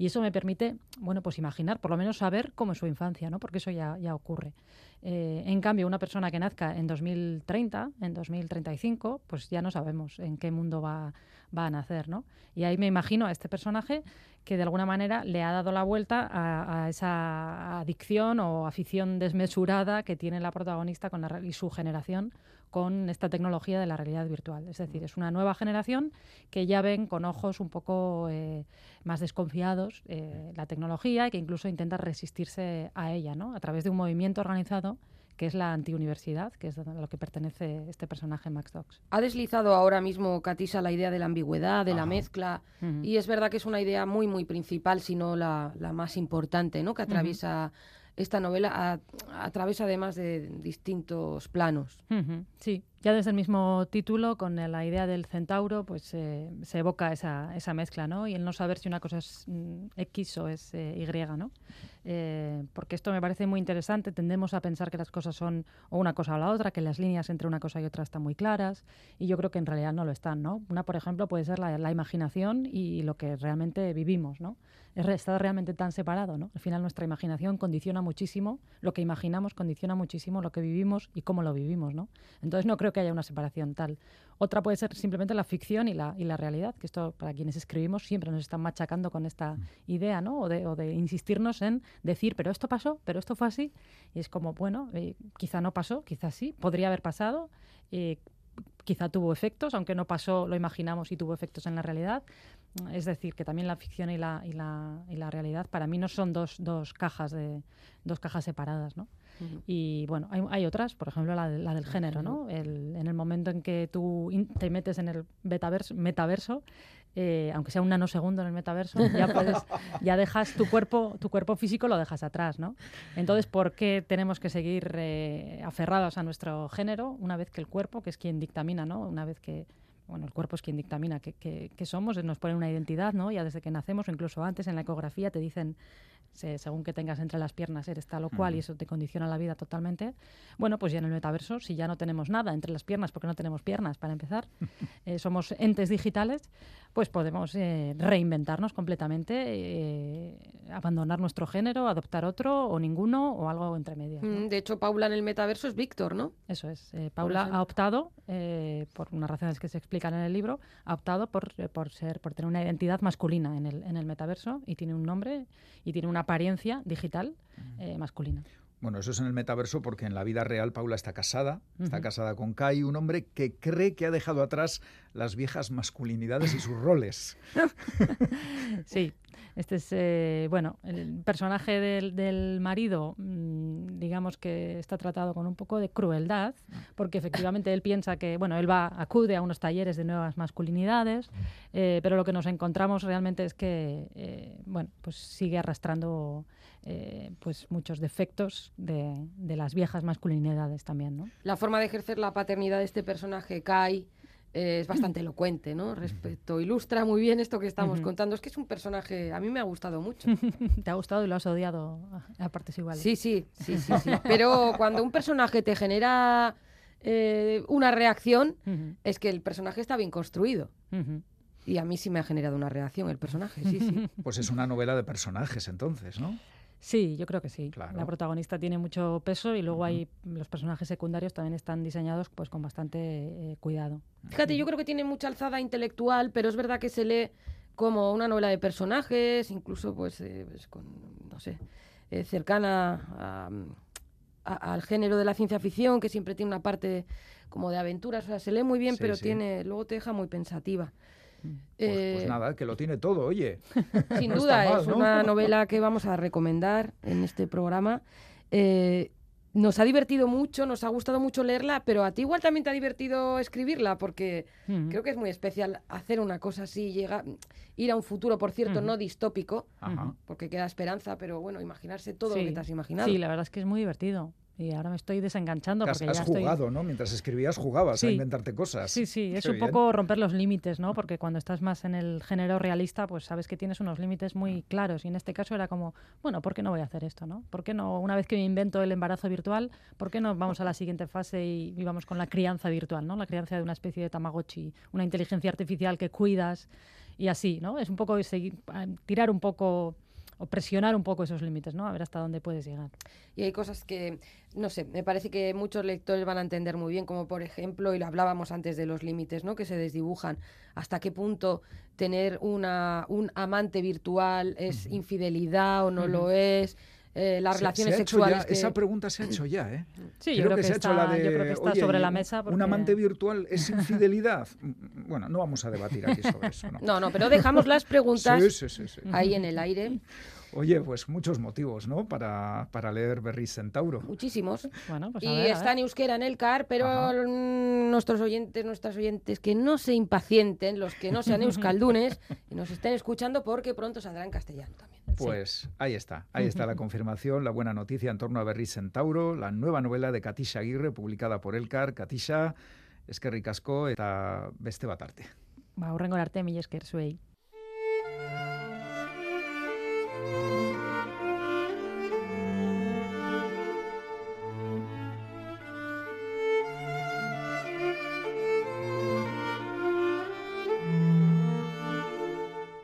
Y eso me permite, bueno, pues imaginar, por lo menos saber cómo es su infancia, ¿no? Porque eso ya, ya ocurre. Eh, en cambio, una persona que nazca en 2030, en 2035, pues ya no sabemos en qué mundo va, va a nacer, ¿no? Y ahí me imagino a este personaje que de alguna manera le ha dado la vuelta a, a esa adicción o afición desmesurada que tiene la protagonista con la y su generación con esta tecnología de la realidad virtual. Es decir, es una nueva generación que ya ven con ojos un poco eh, más desconfiados eh, la tecnología y que incluso intenta resistirse a ella, ¿no? A través de un movimiento organizado que es la antiuniversidad, que es a lo que pertenece este personaje Max Dox. Ha deslizado ahora mismo Catisa la idea de la ambigüedad, de la mezcla, y es verdad que es una idea muy, muy principal, si no la, la más importante, ¿no? que atraviesa esta novela, a, través además de distintos planos. Sí, ya desde el mismo título, con la idea del centauro, pues eh, se evoca esa, esa mezcla, ¿no? Y el no saber si una cosa es mm, X o es eh, Y, ¿no? Eh, porque esto me parece muy interesante. Tendemos a pensar que las cosas son o una cosa o la otra, que las líneas entre una cosa y otra están muy claras, y yo creo que en realidad no lo están, ¿no? Una, por ejemplo, puede ser la, imaginación y lo que realmente vivimos, ¿no? Está realmente tan separado, ¿no? Al final nuestra imaginación condiciona muchísimo, lo que imaginamos condiciona muchísimo lo que vivimos y cómo lo vivimos, ¿no? Entonces no creo que haya una separación tal. Otra puede ser simplemente la ficción y la, y la realidad, que esto para quienes escribimos siempre nos están machacando con esta idea, ¿no? O de, o de insistirnos en decir, pero esto pasó, pero esto fue así. Y es como, bueno, eh, quizá no pasó, quizá sí, podría haber pasado. eh, quizá tuvo efectos, aunque no pasó, lo imaginamos y tuvo efectos en la realidad. Es decir, que también la ficción y la, y la, y la realidad para mí no son dos, dos cajas de dos cajas separadas, ¿no? Y bueno, hay, hay otras, por ejemplo, la, de- la del género, ¿no? El- en el momento en que tú te metes en el metaverso, metaverso eh, aunque sea un nanosegundo en el metaverso, ya puedes, ya dejas tu cuerpo, tu cuerpo físico lo dejas atrás, ¿no? Entonces, ¿por qué tenemos que seguir eh, aferrados a nuestro género una vez que el cuerpo, que es quien dictamina, ¿no? Una vez que bueno, el cuerpo es quien dictamina que somos, nos pone una identidad, ¿no? Ya desde que nacemos o incluso antes en la ecografía te dicen, se- según que tengas entre las piernas eres tal o cual y eso te condiciona la vida totalmente. Bueno, pues ya en el metaverso, si ya no tenemos nada entre las piernas, porque no tenemos piernas para empezar, eh, somos entes digitales, pues podemos eh, reinventarnos completamente, eh, abandonar nuestro género, adoptar otro o ninguno o algo entre medias. ¿no? Mm, De hecho, Paula en el metaverso es Víctor, ¿no? Eso es. eh, Paula ha optado, eh, por unas razones que se explican en el libro, ha optado por, eh, por ser, por tener una identidad masculina en el, en el metaverso y tiene un nombre y tiene una apariencia digital eh, masculina. Bueno, eso es en el metaverso porque en la vida real Paula está casada, está casada con Kai, un hombre que cree que ha dejado atrás las viejas masculinidades y sus roles. Sí, este es, eh, bueno, el personaje del, del marido, mm, digamos que está tratado con un poco de crueldad, porque efectivamente él piensa que, bueno, él va, acude a unos talleres de nuevas masculinidades, eh, pero lo que nos encontramos realmente es que, eh, bueno, pues sigue arrastrando eh, pues muchos defectos de, de las viejas masculinidades también, ¿no? La forma de ejercer la paternidad de este personaje, Kai, eh, es bastante elocuente, ¿no? Respecto, ilustra muy bien esto que estamos contando. Es que es un personaje, a mí me ha gustado mucho. ¿Te ha gustado y lo has odiado a, partes iguales? Sí, sí, sí, sí, sí. Pero cuando un personaje te genera eh, una reacción, es que el personaje está bien construido. Y a mí sí me ha generado una reacción el personaje, sí, sí. Pues es una novela de personajes entonces, ¿no? Sí, yo creo que sí. Claro. La protagonista tiene mucho peso y luego hay los personajes secundarios también están diseñados pues con bastante eh, cuidado. Fíjate, yo creo que tiene mucha alzada intelectual, pero es verdad que se lee como una novela de personajes, incluso pues, eh, pues con, no sé, eh, cercana a- a- al género de la ciencia ficción, que siempre tiene una parte como de aventuras. O sea, se lee muy bien, Sí, pero sí. tiene luego te deja muy pensativa. Pues, Eh, pues nada, que lo tiene todo, oye. Sin No duda, mal, es ¿no? una novela que vamos a recomendar en este programa. Eh, nos ha divertido mucho, nos ha gustado mucho leerla, pero a ti igual también te ha divertido escribirla, porque creo que es muy especial hacer una cosa así, llega, ir a un futuro, por cierto, no distópico, porque queda esperanza, pero bueno, imaginarse todo Sí, lo que te has imaginado. Sí, la verdad es que es muy divertido. Y ahora me estoy desenganchando. Has, porque has ya jugado, estoy... ¿no? Mientras escribías jugabas a Sí. inventarte cosas. Sí, sí, es Qué un bien. poco romper los límites, ¿no? Porque cuando estás más en el género realista, pues sabes que tienes unos límites muy claros. Y en este caso era como, bueno, ¿por qué no voy a hacer esto, no? ¿Por qué no, una vez que me invento el embarazo virtual, ¿por qué no vamos a la siguiente fase y, y vamos con la crianza virtual, ¿no? La crianza de una especie de Tamagotchi, una inteligencia artificial que cuidas y así, ¿no? Es un poco seguir, ah, tirar un poco o presionar un poco esos límites, ¿no? A ver hasta dónde puedes llegar. Y hay cosas que, no sé, me parece que muchos lectores van a entender muy bien, como por ejemplo, y lo hablábamos antes de los límites, ¿no? Que se desdibujan. Hasta qué punto tener una, un amante virtual es infidelidad o no lo es. Eh, las Se- relaciones se sexuales. ya- que- Esa pregunta se ha hecho ya, ¿eh? Sí, yo creo que se ha hecho está- la de, yo creo que está "Oye, sobre ¿y la un- mesa ¿Un porque- amante virtual es infidelidad? Bueno, no vamos a debatir aquí sobre eso, ¿no? No, no, pero dejamos las preguntas Sí, sí, sí, sí. ahí en el aire. Oye, pues muchos motivos, ¿no? Para, para leer Berris Centauro. Muchísimos. Bueno, pues a y ver, a está ver. en euskera en el CAR, pero Ajá. mm, nuestros oyentes, nuestras oyentes, que no se impacienten, los que no sean euskaldunes, y nos estén escuchando porque pronto saldrá en castellano también. Pues ahí está, ahí está la confirmación, la buena noticia en torno a Berris Centauro, la nueva novela de Katisha Aguirre, publicada por Elkar. Katisha, es que ricasco eta beste bat arte. Ba, hurrengora arte, mila esker zuei.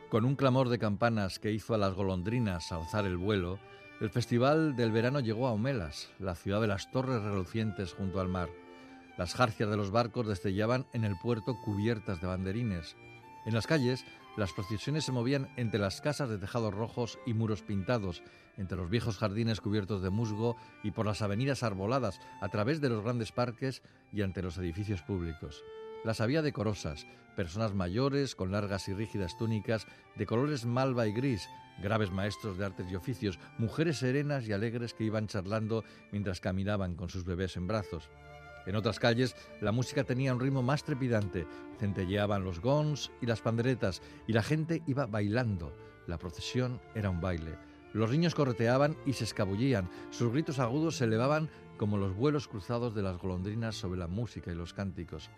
Con un clamor de campanas que hizo a las golondrinas alzar el vuelo, el festival del verano llegó a Homelas, la ciudad de las torres relucientes junto al mar. Las jarcias de los barcos destellaban en el puerto cubiertas de banderines. En las calles, las procesiones se movían entre las casas de tejados rojos y muros pintados, entre los viejos jardines cubiertos de musgo y por las avenidas arboladas, a través de los grandes parques y ante los edificios públicos. Las había decorosas, personas mayores con largas y rígidas túnicas de colores malva y gris, graves maestros de artes y oficios, mujeres serenas y alegres que iban charlando mientras caminaban con sus bebés en brazos. En otras calles, la música tenía un ritmo más trepidante, centelleaban los gons y las panderetas, y la gente iba bailando. La procesión era un baile. Los niños correteaban y se escabullían, sus gritos agudos se elevaban como los vuelos cruzados de las golondrinas sobre la música y los cánticos.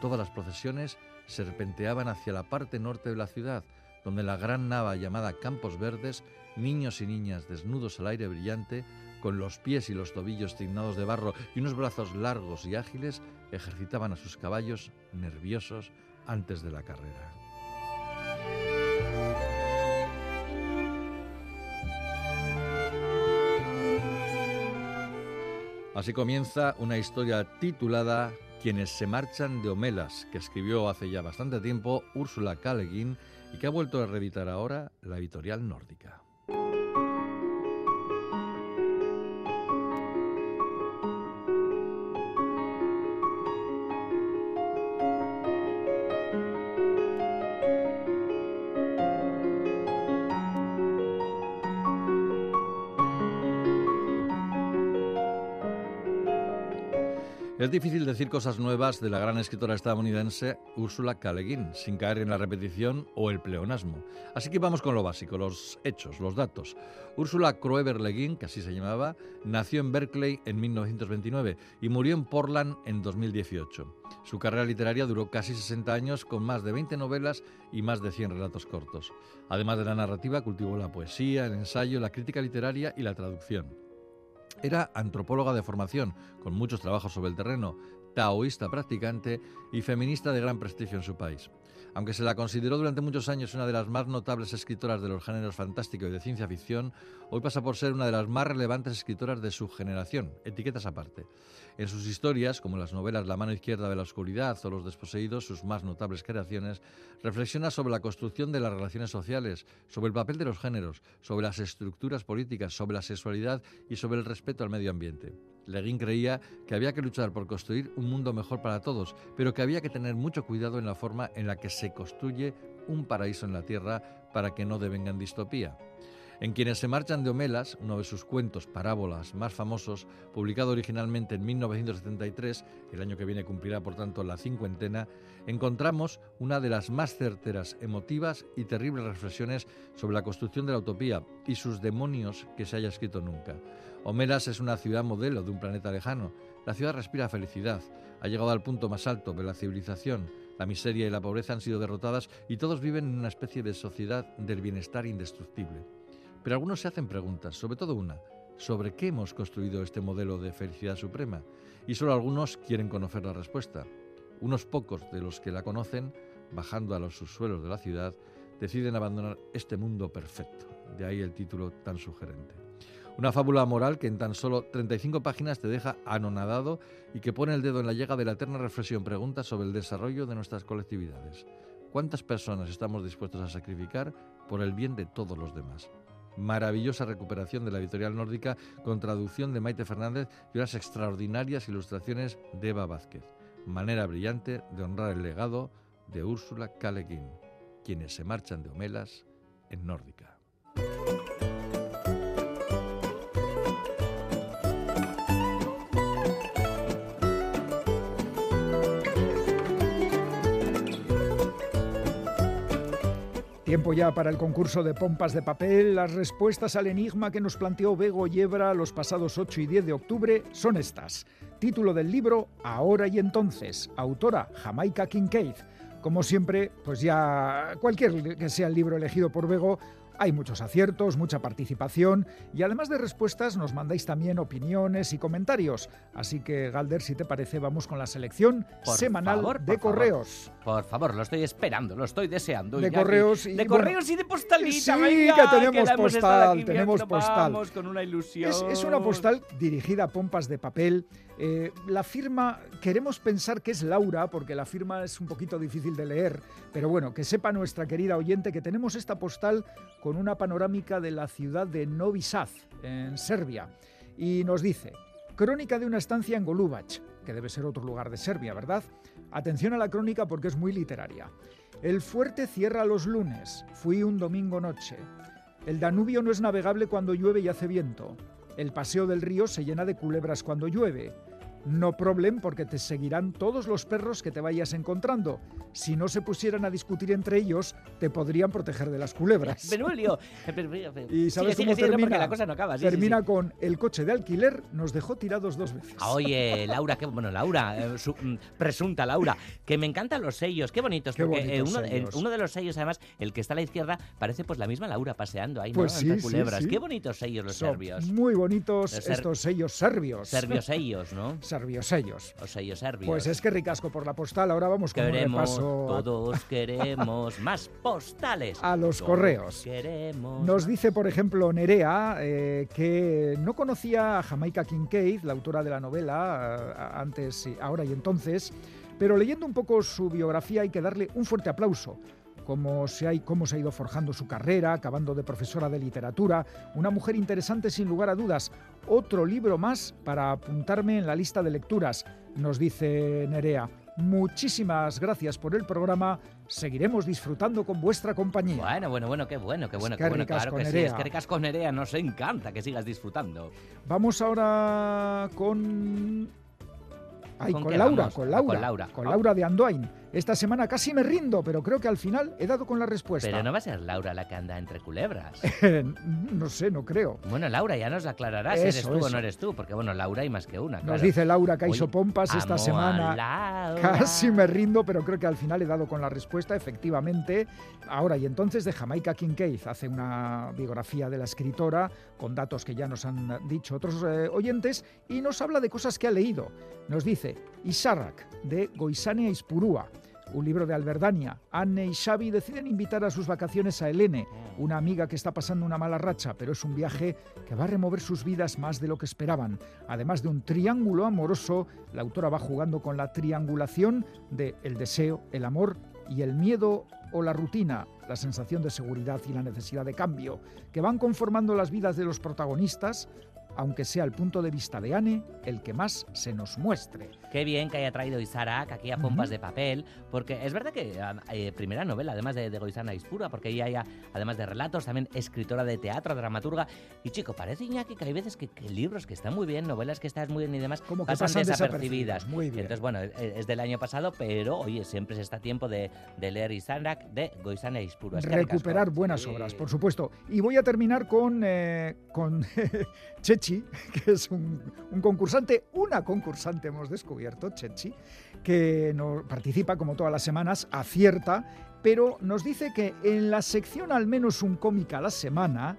Todas las procesiones serpenteaban hacia la parte norte de la ciudad, donde la gran nava llamada Campos Verdes, niños y niñas desnudos al aire brillante, con los pies y los tobillos tiznados de barro y unos brazos largos y ágiles, ejercitaban a sus caballos nerviosos antes de la carrera. Así comienza una historia titulada Quienes se marchan de Homelas, que escribió hace ya bastante tiempo Úrsula Guin y que ha vuelto a reeditar ahora la editorial nórdica. Es difícil decir cosas nuevas de la gran escritora estadounidense Ursula K. Le Guin, sin caer en la repetición o el pleonasmo. Así que vamos con lo básico, los hechos, los datos. Ursula Kroeber Le Guin, que así se llamaba, nació en Berkeley en 1929 y murió en Portland en 2018. Su carrera literaria duró casi 60 años con más de 20 novelas y más de 100 relatos cortos. Además de la narrativa, cultivó la poesía, el ensayo, la crítica literaria y la traducción. Era antropóloga de formación, con muchos trabajos sobre el terreno, taoísta practicante y feminista de gran prestigio en su país. Aunque se la consideró durante muchos años una de las más notables escritoras de los géneros fantástico y de ciencia ficción, hoy pasa por ser una de las más relevantes escritoras de su generación, etiquetas aparte. En sus historias, como las novelas La mano izquierda de la oscuridad o Los desposeídos, sus más notables creaciones, reflexiona sobre la construcción de las relaciones sociales, sobre el papel de los géneros, sobre las estructuras políticas, sobre la sexualidad y sobre el respeto al medio ambiente. Le Guin creía que había que luchar por construir un mundo mejor para todos, pero que había que tener mucho cuidado en la forma en la que se construye un paraíso en la Tierra para que no devenga en distopía. En Quienes se marchan de Homelas, uno de sus cuentos parábolas más famosos, publicado originalmente en 1973, el año que viene cumplirá por tanto la cincuentena, encontramos una de las más certeras, emotivas y terribles reflexiones sobre la construcción de la utopía y sus demonios que se haya escrito nunca. Homelas es una ciudad modelo de un planeta lejano. La ciudad respira felicidad, ha llegado al punto más alto de la civilización, la miseria y la pobreza han sido derrotadas y todos viven en una especie de sociedad del bienestar indestructible. Pero algunos se hacen preguntas, sobre todo una, sobre qué hemos construido este modelo de felicidad suprema, y solo algunos quieren conocer la respuesta. Unos pocos de los que la conocen, bajando a los subsuelos de la ciudad, deciden abandonar este mundo perfecto. De ahí el título tan sugerente. Una fábula moral que en tan solo 35 páginas te deja anonadado y que pone el dedo en la llaga de la eterna reflexión pregunta sobre el desarrollo de nuestras colectividades. ¿Cuántas personas estamos dispuestos a sacrificar por el bien de todos los demás? maravillosa recuperación de la editorial nórdica con traducción de Maite Fernández y unas extraordinarias ilustraciones de Eva Vázquez. Manera brillante de honrar el legado de Úrsula K. quienes se marchan de Homelas en nórdica. Tiempo ya para el concurso de pompas de papel. Las respuestas al enigma que nos planteó Bego Yebra los pasados 8 y 10 de octubre son estas. Título del libro Ahora y entonces. Autora Jamaica Kincaid. Como siempre, pues ya cualquier que sea el libro elegido por Bego hay muchos aciertos, mucha participación y además de respuestas nos mandáis también opiniones y comentarios. Así que, Galder, si te parece, vamos con la selección semanal de correos. Por favor, lo estoy esperando, lo estoy deseando. De correos y de correos y de postalita. Sí, que tenemos postal, tenemos postal. con una ilusión. Es, una postal dirigida a pompas de papel. Eh, la firma, queremos pensar que es Laura, porque la firma es un poquito difícil de leer, pero bueno, que sepa nuestra querida oyente que tenemos esta postal con una panorámica de la ciudad de Novi Sad, en Serbia. Y nos dice, crónica de una estancia en Golubac, que debe ser otro lugar de Serbia, ¿verdad? Atención a la crónica porque es muy literaria. El fuerte cierra los lunes, fui un domingo noche. El Danubio no es navegable cuando llueve y hace viento. El paseo del río se llena de culebras cuando llueve. No problem porque te seguirán todos los perros que te vayas encontrando. Si no se pusieran a discutir entre ellos, te podrían proteger de las culebras. Benulio. ¿Y sabes cómo termina? La cosa no acaba. termina con el coche de alquiler nos dejó tirados dos veces. Ah, oye, Laura, qué bueno, Laura, eh, mm, presunta Laura, que me encantan los sellos, qué bonitos. porque eh, uno, de los sellos, además, el que está a la izquierda, parece pues la misma Laura paseando ahí, pues Entre culebras. Qué bonitos sellos los serbios. Muy bonitos estos sellos serbios. Serbios sellos, ¿no? Serbios Los sellos serbios. Pues es que ricasco por la postal. Ahora vamos con queremos, un Todos queremos más postales. A los correos. Queremos Nos dice, por ejemplo, Nerea, eh, que no conocía a Jamaica Kincaid, la autora de la novela, eh, antes, ahora y entonces, pero leyendo un poco su biografía hay que darle un fuerte aplauso cómo se, ha, cómo se ha ido forjando su carrera, acabando de profesora de literatura, una mujer interesante sin lugar a dudas. Otro libro más para apuntarme en la lista de lecturas, nos dice Nerea. Muchísimas gracias por el programa. Seguiremos disfrutando con vuestra compañía. Bueno, bueno, bueno, qué bueno, qué bueno, qué bueno. Claro que sí, es que ricas con Nerea. Nos encanta que sigas disfrutando. Vamos ahora con Ay, ¿Con, Laura, con, Laura, con Laura, con Laura, de Andoain. Esta semana casi me rindo, pero creo que al final he dado con la respuesta. Pero no va a ser Laura la que anda entre culebras. no sé, no creo. Bueno, Laura, ya nos aclararás si eres tú o no eres tú, porque bueno, Laura hay más que una. Nos dice Laura Caiso Pompas esta semana. Casi me rindo, pero creo que al final he dado con la respuesta, efectivamente. Ahora y entonces de Jamaica Kincaid hace una biografía de la escritora con datos que ya nos han dicho otros eh, oyentes y nos habla de cosas que ha leído. Nos dice Isarrak de Goisane Ispurúa un libro de Alberdania. Anne y Xavi deciden invitar a sus vacaciones a Helene, una amiga que está pasando una mala racha, pero es un viaje que va a remover sus vidas más de lo que esperaban. Además de un triángulo amoroso, la autora va jugando con la triangulación de el deseo, el amor y el miedo o la rutina, la sensación de seguridad y la necesidad de cambio, que van conformando las vidas de los protagonistas, aunque sea el punto de vista de Anne el que más se nos muestre. Qué bien que haya traído Isaac aquí a Pompas Ujú. de Papel, porque es verdad que ah, eh, primera novela, además de, de Goizana Ispura, porque ella, ya, además de relatos, también escritora de teatro, dramaturga. Y chico, parece Iñaki que hay veces que, que libros que están muy bien, novelas que están muy bien y demás, Como que pasan, pasan desapercibidas. desapercibidos, muy bien. Entonces, bueno, es, es del año pasado, pero oye, siempre se está a tiempo de, de leer Isaac de Goizana Ispura. Recuperar buenas Sí. obras, por supuesto. Y voy a terminar con, eh, con Que es un, concursante, una concursante hemos descubierto, Chechi, que participa como todas las semanas, acierta, pero nos dice que en la sección al menos un cómic a la semana,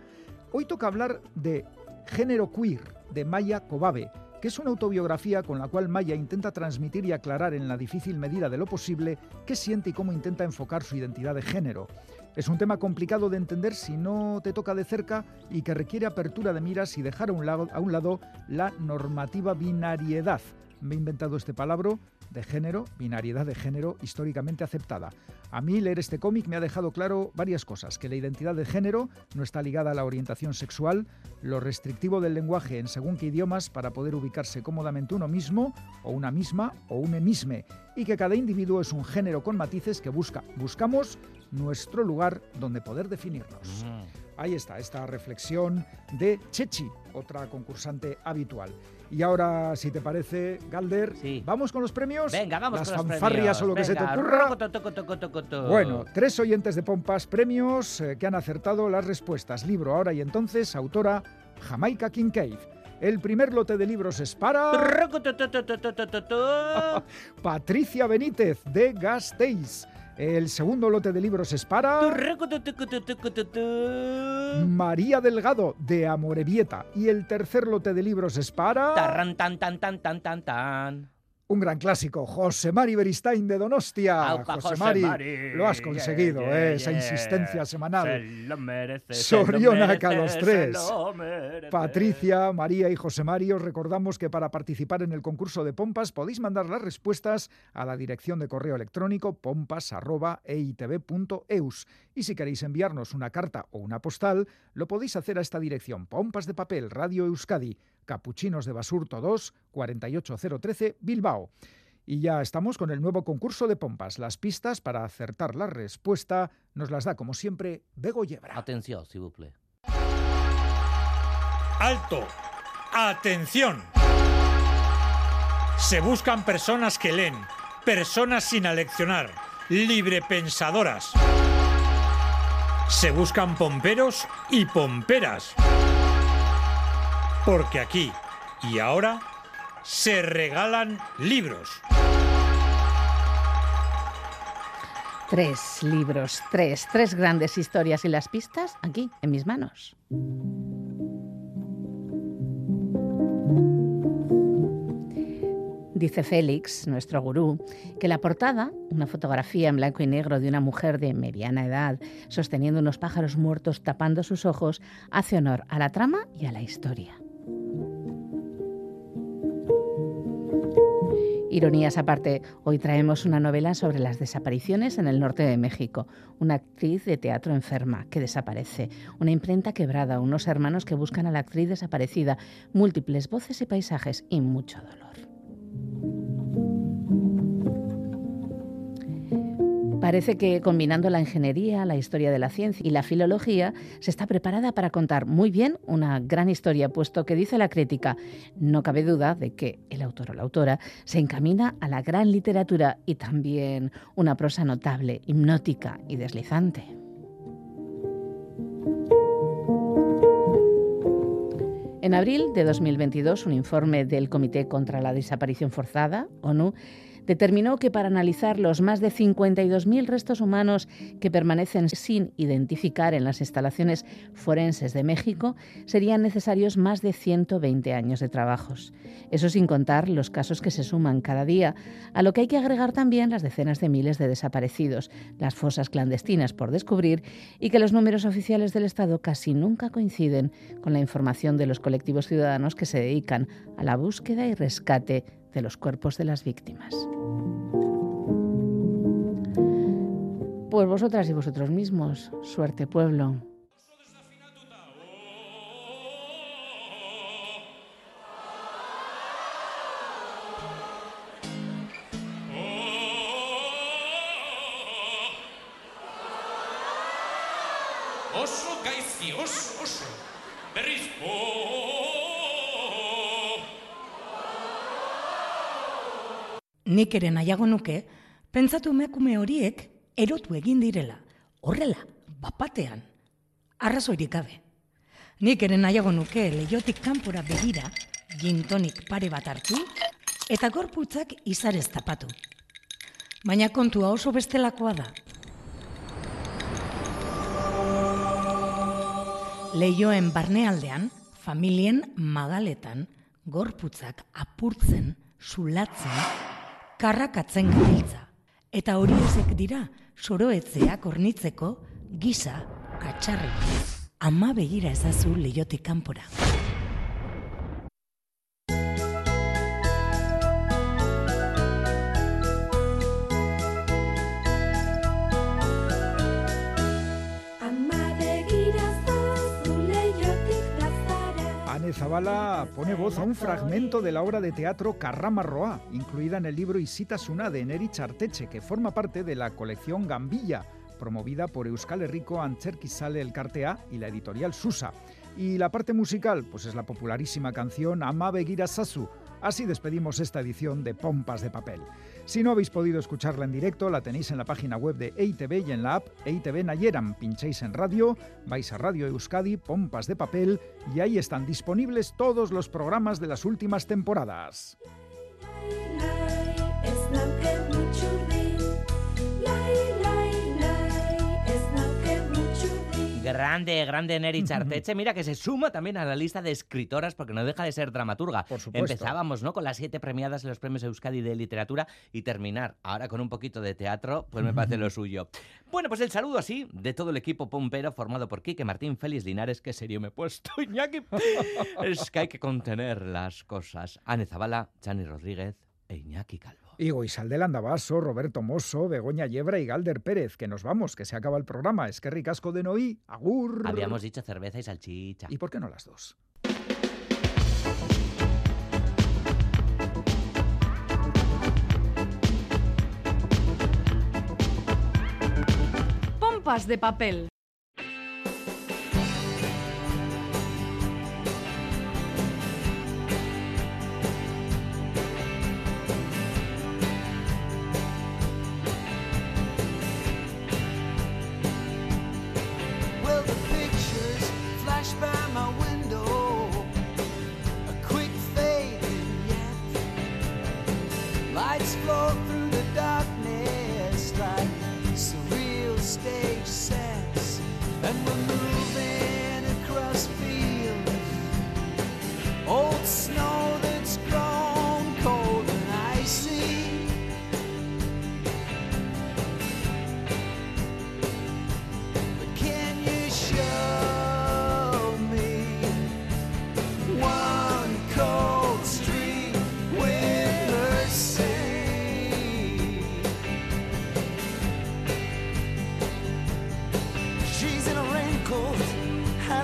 hoy toca hablar de Género Queer, de Maya Kobabe, que es una autobiografía con la cual Maya intenta transmitir y aclarar en la difícil medida de lo posible qué siente y cómo intenta enfocar su identidad de género. Es un tema complicado de entender si no te toca de cerca y que requiere apertura de miras y dejar a un lado, la normativa binariedad. Me he inventado este palabra de género, binariedad de género históricamente aceptada. A mí leer este cómic me ha dejado claro varias cosas, que la identidad de género no está ligada a la orientación sexual, lo restrictivo del lenguaje en según qué idiomas para poder ubicarse cómodamente uno mismo, o una misma, o un emisme, y que cada individuo es un género con matices que busca, buscamos nuestro lugar donde poder definirnos. Mm. Ahí está, esta reflexión de Chechi, otra concursante habitual. Y ahora, si te parece, Galder, Sí. vamos con los premios. Venga, vamos Las con los fanfarrias premios. o lo que se te ocurra. Bueno, tres oyentes de Pompas, premios eh, que han acertado las respuestas. Libro ahora y entonces, autora Jamaica Kincaid. El primer lote de libros es para. Patricia Benítez de Gasteiz. El segundo lote de libros es para. María Delgado de Amorebieta. Y el tercer lote de libros es para Tarran, tan, tan, tan, tan, tan, tan. Un gran clásico, José Mari Beristain de Donostia. Aupa, José, José Mari, Mari. lo has conseguido, Yeah, eh, yeah, esa insistencia semanal. Se lo merece, se lo merece, tres. se lo merece. Patricia, María y José Mari, os recordamos que para participar en el concurso de Pompas podéis mandar las respuestas a la dirección de correo electrónico pompas.eitv.eus. Y si queréis enviarnos una carta o una postal, lo podéis hacer a esta dirección: Pompas de Papel, Radio Euskadi, Capuchinos de Basurto 2, 48013, Bilbao. Y ya estamos con el nuevo concurso de Pompas. Las pistas para acertar la respuesta nos las da, como siempre, Bego Yebra. Atención, s'il vous plaît. Alto. Atención. Se buscan personas que leen, personas sin aleccionar, librepensadoras. Se buscan pomperos y pomperas. Porque aquí y ahora se regalan libros. Tres libros, tres, tres grandes historias y las pistas aquí, en mis manos. Dice Félix, nuestro gurú, que la portada, una fotografía en blanco y negro de una mujer de mediana edad sosteniendo unos pájaros muertos tapando sus ojos, hace honor a la trama y a la historia. Ironías aparte, hoy traemos una novela sobre las desapariciones en el norte de México. Una actriz de teatro enferma que desaparece, una imprenta quebrada, unos hermanos que buscan a la actriz desaparecida, múltiples voces y paisajes y mucho dolor. Parece que combinando la ingeniería, la historia de la ciencia y la filología, se está preparada para contar muy bien una gran historia, puesto que dice la crítica, no cabe duda de que el autor o la autora se encamina a la gran literatura y también una prosa notable, hipnótica y deslizante. En abril de 2022, un informe del Comité contra la Desaparición Forzada, ONU, determinó que para analizar los más de 52.000 restos humanos que permanecen sin identificar en las instalaciones forenses de México, serían necesarios más de 120 años de trabajos. Eso sin contar los casos que se suman cada día, a lo que hay que agregar también las decenas de miles de desaparecidos, las fosas clandestinas por descubrir y que los números oficiales del Estado casi nunca coinciden con la información de los colectivos ciudadanos que se dedican a la búsqueda y rescate de los cuerpos de las víctimas. Pues vosotras y vosotros mismos, suerte pueblo. oso gaizki, oso, oso. Berriz, Nik ere nahiago nuke, pentsatu emakume horiek erotu egin direla. Horrela, bapatean. Arrazoirik gabe. Nik ere nahiago nuke leiotik kanpora begira, gintonik pare bat hartu, eta gorputzak izarez tapatu. Baina kontua oso bestelakoa da. Leioen barnealdean, familien magaletan, gorputzak apurtzen, sulatzen, karrakatzen gabiltza. Eta hori ezek dira, soroetzeak ornitzeko, giza, katxarri. Ama begira ezazu leiotik kanpora. Pone voz a un fragmento de la obra de teatro Carramarroa, incluida en el libro Isitasuna de Enerich Arteche, que forma parte de la colección Gambilla, promovida por Euskal Herriko Antzerkizale Elkartea y la editorial Susa. Y la parte musical, pues es la popularísima canción Ama Begira Sasu. Así despedimos esta edición de Pompas de Papel. Si no habéis podido escucharla en directo, la tenéis en la página web de EITV y en la app EITV Nayeran. Pincháis en radio, vais a Radio Euskadi, Pompas de Papel y ahí están disponibles todos los programas de las últimas temporadas. Grande, grande Neri Charteche. Mira que se suma también a la lista de escritoras porque no deja de ser dramaturga. Por supuesto. Empezábamos ¿no? con las siete premiadas en los premios Euskadi de literatura y terminar ahora con un poquito de teatro, pues me parece lo suyo. Bueno, pues el saludo así de todo el equipo pompero formado por Quique Martín, Félix Linares, que serio me he puesto, Iñaki. es que hay que contener las cosas. Ane Zabala, Chani Rodríguez e Iñaki Calvo. Igo Isaldel Andabaso, Roberto Mosso, Begoña Yebra y Galder Pérez. Que nos vamos, que se acaba el programa. Es que ricasco de Noí, agur. Habíamos dicho cerveza y salchicha. ¿Y por qué no las dos? Pompas de papel.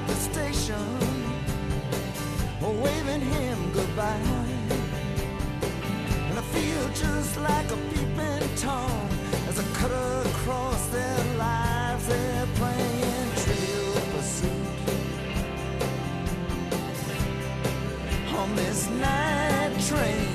The station, waving him goodbye. And I feel just like a peeping Tom as I cut across their lives. They're playing trivial pursuit on this night train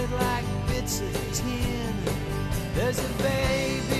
scattered like bits of tin. There's a baby